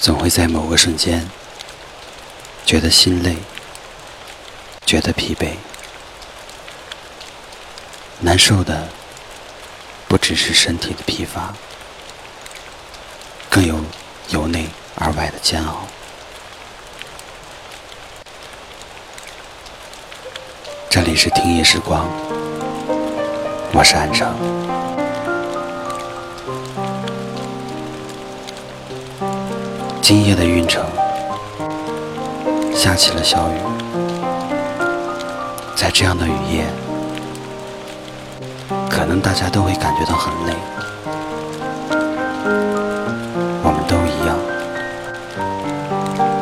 总会在某个瞬间觉得心累，觉得疲惫，难受的不只是身体的疲乏，更有由内而外的煎熬。这里是听夜时光，我是安城。今夜的运城下起了小雨，在这样的雨夜，可能大家都会感觉到很累，我们都一样。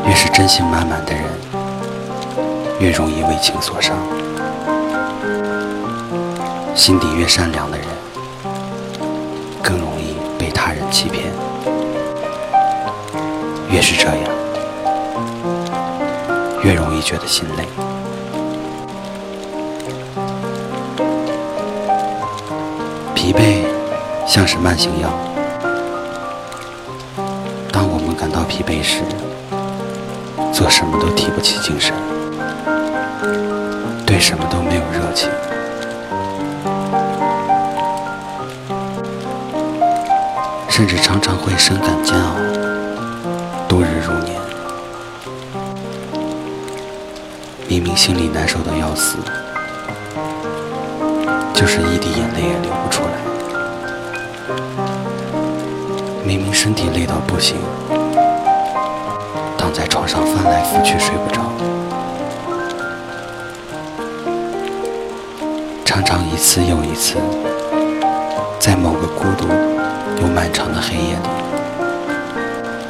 越是真心满满的人，越容易为情所伤。心底越善良的人，更容易被他人欺骗。越是这样，越容易觉得心累。疲惫像是慢性药，当我们感到疲惫时，做什么都提不起精神，对什么都没有热情。甚至常常会深感煎熬，度日如年。明明心里难受的要死，就是一滴眼泪也流不出来。明明身体累到不行，躺在床上翻来覆去睡不着。常常一次又一次，在某个孤独。又漫长的黑夜里，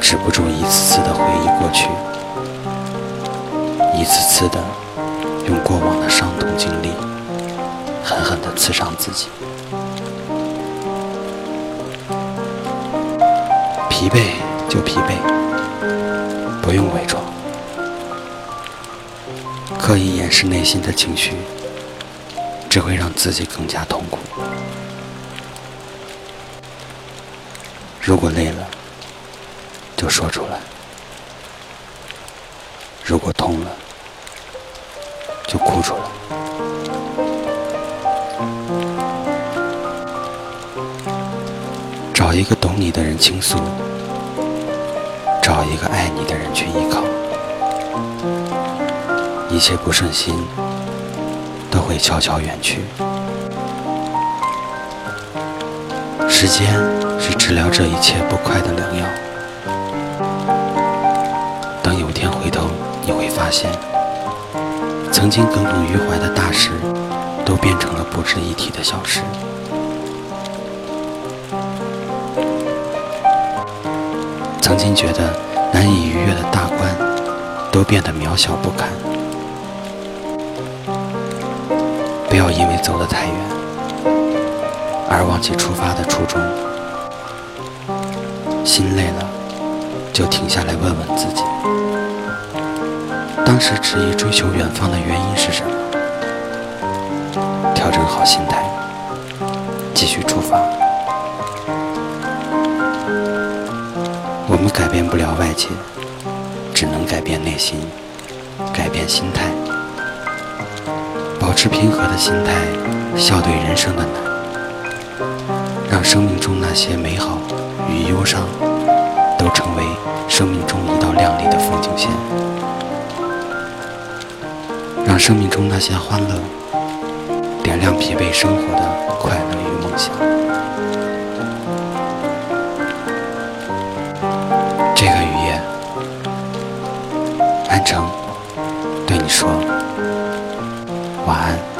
止不住一次次的回忆过去，一次次的用过往的伤痛经历，狠狠的刺伤自己。疲惫就疲惫，不用伪装，刻意掩饰内心的情绪，只会让自己更加痛苦。如果累了，说出来；如果痛了，就哭出来。找一个懂你的人倾诉，找一个爱你的人去依靠。一切不顺心，都会悄悄远去。时间是治疗这一切不快的良药。发现，曾经耿耿于怀的大事，都变成了不值一提的小事。曾经觉得难以逾越的大关，都变得渺小不堪。不要因为走得太远。而忘记出发的初衷，心累了就停下来问问自己，当时执意追求远方的原因是什么？调整好心态，继续出发。我们改变不了外界，只能改变内心，改变心态，保持平和的心态，笑对人生的难。让生命中那些美好与忧伤，都成为生命中一道亮丽的风景生命中那些欢乐，点亮疲惫生活的快乐与梦想。这个雨夜，安城对你说晚安。